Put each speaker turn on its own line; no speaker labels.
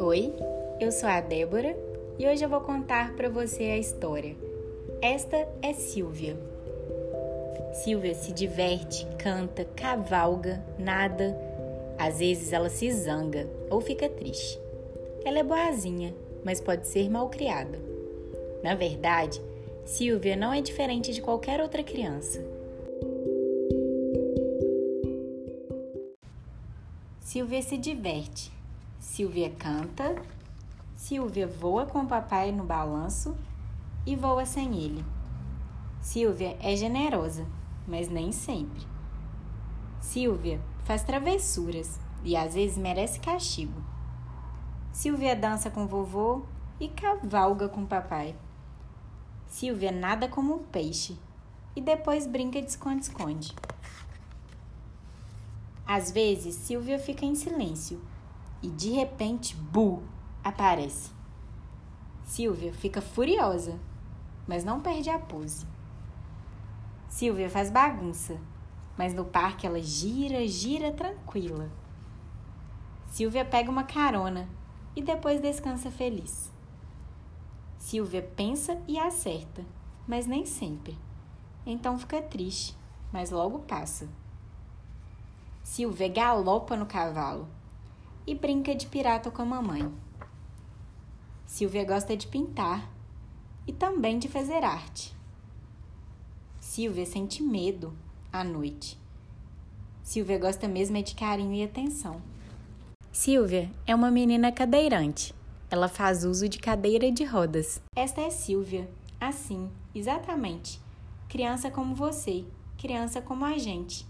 oi, eu sou a Débora e hoje eu vou contar para você a história. Esta é Silvia. Silvia se diverte, canta, cavalga, nada. Às vezes ela se zanga ou fica triste. Ela é boazinha, mas pode ser mal criada. Na verdade, Silvia não é diferente de qualquer outra criança. Silvia se diverte. Silvia canta. Silvia voa com o papai no balanço e voa sem ele. Silvia é generosa, mas nem sempre. Silvia faz travessuras e às vezes merece castigo. Silvia dança com vovô e cavalga com papai. Silvia nada como um peixe e depois brinca de esconde-esconde. Às vezes, Silvia fica em silêncio e de repente, Bu aparece. Silvia fica furiosa, mas não perde a pose. Silvia faz bagunça, mas no parque ela gira, gira tranquila. Silvia pega uma carona e depois descansa feliz. Silvia pensa e acerta, mas nem sempre. Então fica triste, mas logo passa. Silvia galopa no cavalo e brinca de pirata com a mamãe. Silvia gosta de pintar e também de fazer arte. Silvia sente medo à noite. Silvia gosta mesmo é de carinho e atenção. Silvia é uma menina cadeirante. Ela faz uso de cadeira de rodas. Esta é Silvia, assim, exatamente. Criança como você, criança como a gente.